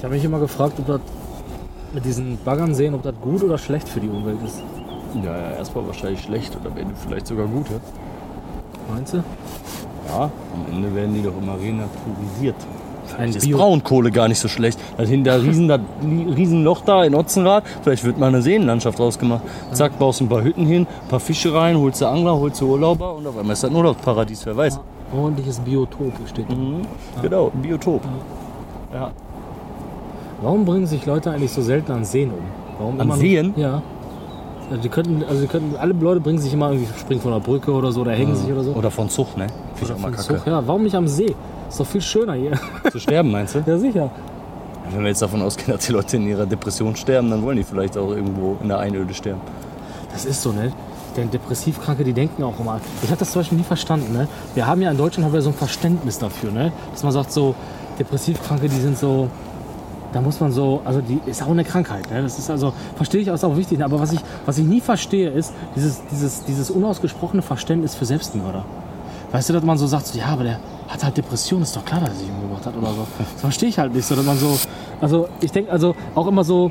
Ich habe mich immer gefragt, ob das mit diesen Baggern sehen, ob das gut oder schlecht für die Umwelt ist. Ja, ja, erstmal wahrscheinlich schlecht oder am Ende vielleicht sogar gut. Ja? Meinst du? ja, am Ende werden die doch immer renaturisiert. Vielleicht ist Bio- Braunkohle gar nicht so schlecht. Da hinter riesen, da, Riesenloch da in Otzenrad, vielleicht wird mal eine Seenlandschaft rausgemacht. Zack, baust ein paar Hütten hin, ein paar Fische rein, holst du Angler, holst du Urlauber und auf einmal ist das ein Urlaubsparadies, wer weiß. Ordentliches Biotop steht. da. Mhm. Genau, ein Biotop. Ja. Warum bringen sich Leute eigentlich so selten an Seen um? Warum An Seen? Ja. Also die könnten, also die könnten, alle Leute bringen sich immer irgendwie, springen von der Brücke oder so oder hängen sich oder so. Oder von Zug, ne? Finde ich auch mal von kacke. Zug, ja, warum nicht am See? Ist doch viel schöner hier. Zu sterben, meinst du? ja, sicher. Wenn wir jetzt davon ausgehen, dass die Leute in ihrer Depression sterben, dann wollen die vielleicht auch irgendwo in der Einöde sterben. Das ist so, ne? Denn Depressivkranke, die denken auch immer. Ich habe das zum Beispiel nie verstanden, ne? Wir haben ja in Deutschland haben wir so ein Verständnis dafür, ne? Dass man sagt so, Depressivkranke, die sind so, da muss man so, also die ist auch eine Krankheit, ne? Das ist also, verstehe ich, auch, ist auch wichtig. Ne? Aber was ich, was ich nie verstehe, ist dieses, dieses, dieses unausgesprochene Verständnis für Selbstmörder. Weißt du, dass man so sagt, so, ja, aber der hat halt Depression, ist doch klar, dass er sich umgebracht hat oder so. Das verstehe ich halt nicht so, dass man so, also ich denke also auch immer so,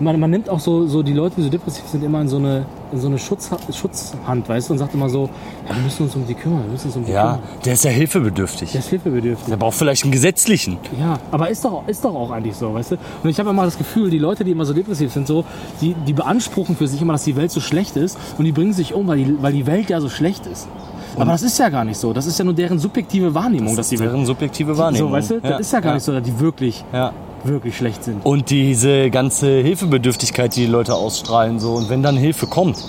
man, man nimmt auch so, so die Leute, die so depressiv sind, immer in so eine, in so eine Schutz, Schutzhand, weißt du, und sagt immer so, ja, wir müssen uns um die kümmern, wir müssen uns um die Ja, kümmern. der ist ja hilfebedürftig. Der ist hilfebedürftig. Der braucht vielleicht einen gesetzlichen. Ja, aber ist doch, ist doch auch eigentlich so, weißt du? Und ich habe immer das Gefühl, die Leute, die immer so depressiv sind, so, die, die beanspruchen für sich immer, dass die Welt so schlecht ist und die bringen sich um, weil die, weil die Welt ja so schlecht ist. Aber das ist ja gar nicht so. Das ist ja nur deren subjektive Wahrnehmung, dass die Welt. deren subjektive Wahrnehmung. So, weißt du? Das ist ja gar nicht so, dass die wirklich, Ja. Wirklich schlecht sind. Und diese ganze Hilfebedürftigkeit, die die Leute ausstrahlen, so. Und wenn dann Hilfe kommt,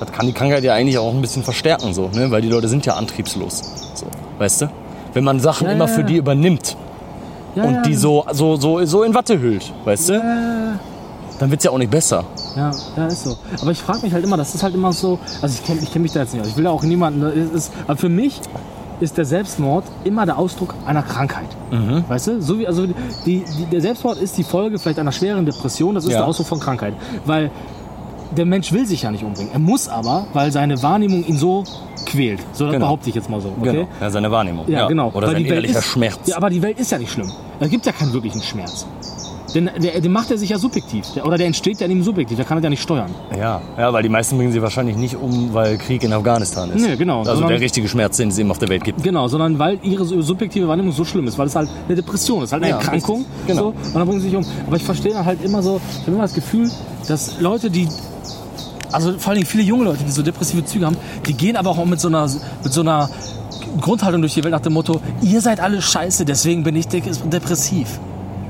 das kann die Krankheit ja eigentlich auch ein bisschen verstärken, so, ne? Weil die Leute sind ja antriebslos. So, weißt du? Wenn man Sachen Ja, immer ja, für ja. die übernimmt Ja, und ja, die so, so, so, so in Watte hüllt, weißt du? Dann wird's ja auch nicht besser. Ja, ja, ist so. Aber ich frage mich halt immer, das ist halt immer so, also ich kenne ich kenn mich da jetzt nicht aus. Ich will da auch niemanden, ist, aber für mich ist der Selbstmord immer der Ausdruck einer Krankheit. Mhm. Weißt du? So wie, also die, die, der Selbstmord ist die Folge vielleicht einer schweren Depression, das ist Ja. der Ausdruck von Krankheit. Weil der Mensch will sich ja nicht umbringen. Er muss aber, weil seine Wahrnehmung ihn so quält. So das Genau. behaupte ich jetzt mal so. Okay? Genau. Ja, seine Wahrnehmung. Ja, genau. Oder Weil sein innerlicher ist, Schmerz. Ja, aber die Welt ist ja nicht schlimm. Es gibt ja keinen wirklichen Schmerz. Denn der, den macht er sich ja subjektiv. Der, oder der entsteht ja in ihm subjektiv. Der kann er ja nicht steuern. Ja, ja, weil die meisten bringen sie wahrscheinlich nicht um, weil Krieg in Afghanistan ist. Nee, genau. Also Sondern- der richtige Schmerz, den es eben auf der Welt gibt. Genau, sondern weil ihre subjektive Wahrnehmung so schlimm ist, weil es halt eine Depression ist, halt eine Ja, Erkrankung. richtig. Genau. So, und dann bringen sie sich um. Aber ich verstehe dann halt immer so, ich habe immer das Gefühl, dass Leute, die, also vor allem viele junge Leute, die so depressive Züge haben, die gehen aber auch mit so einer, mit so einer Grundhaltung durch die Welt nach dem Motto, ihr seid alle scheiße, deswegen bin ich de depressiv.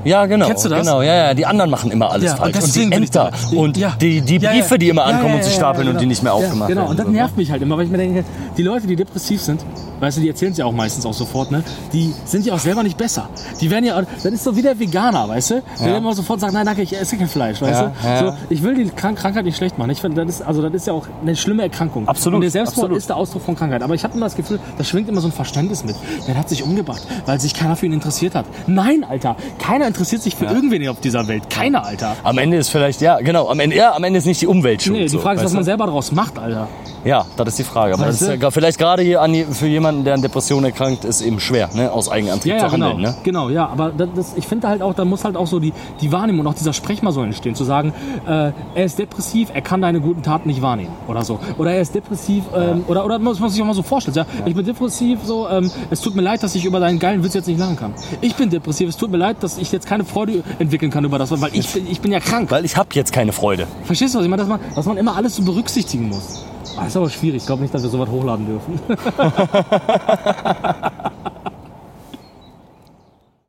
Ja, genau. Kennst du das? Genau, ja, ja. Die anderen machen immer alles Ja, und falsch. Und, deswegen die Ämter und Ja. die, die Briefe, die immer ankommen und sich stapeln und die nicht mehr aufgemacht Genau, werden. und das ne? nervt mich halt immer, weil ich mir denke, die Leute, die depressiv sind, weißt du, die erzählen es ja auch meistens auch sofort, ne? Die sind ja auch selber nicht besser. Die werden ja, das ist so wie der Veganer, weißt du? Der Ja. immer sofort sagt, nein, danke, ich esse kein Fleisch, weißt Ja, du? ja. So, ich will die Krank Krankheit nicht schlecht machen. Ich finde, das ist, also das ist ja auch eine schlimme Erkrankung. Absolut, Und der Selbstmord absolut. ist der Ausdruck von Krankheit. Aber ich habe immer das Gefühl, da schwingt immer so ein Verständnis mit. Der hat sich umgebracht, weil sich keiner für ihn interessiert hat. Nein, Alter, keiner interessiert sich für irgendwen auf dieser Welt. Keiner, Alter. Am Ende ist vielleicht, ja, genau, am Ende, ja, am Ende ist nicht die Umwelt schuld. Nee, die so, Frage ist, was man selber daraus macht, Alter. Ja, das ist die Frage. Aber das ist ja vielleicht gerade hier an, für jemanden, der an Depressionen erkrankt ist, eben schwer, ne? aus Eigenantrieb Ja, ja, zu handeln. genau. Ne? Genau, ja, aber das, das, ich finde halt auch, da muss halt auch so die, die Wahrnehmung und auch dieser Sprech mal so entstehen, zu sagen, äh, er ist depressiv, er kann deine guten Taten nicht wahrnehmen oder so. Oder er ist depressiv, ähm, oder, oder muss man sich auch mal so vorstellen, ja, ich bin depressiv, so, ähm, es tut mir leid, dass ich über deinen geilen Witz jetzt nicht lachen kann. Ich bin depressiv, es tut mir leid, dass ich jetzt keine Freude entwickeln kann über das, weil ich bin, ich bin ja krank. Weil ich habe jetzt keine Freude. Verstehst du, was ich meine? Dass man, dass man immer alles so berücksichtigen muss. Das ist aber schwierig. Ich glaube nicht, dass wir sowas hochladen dürfen.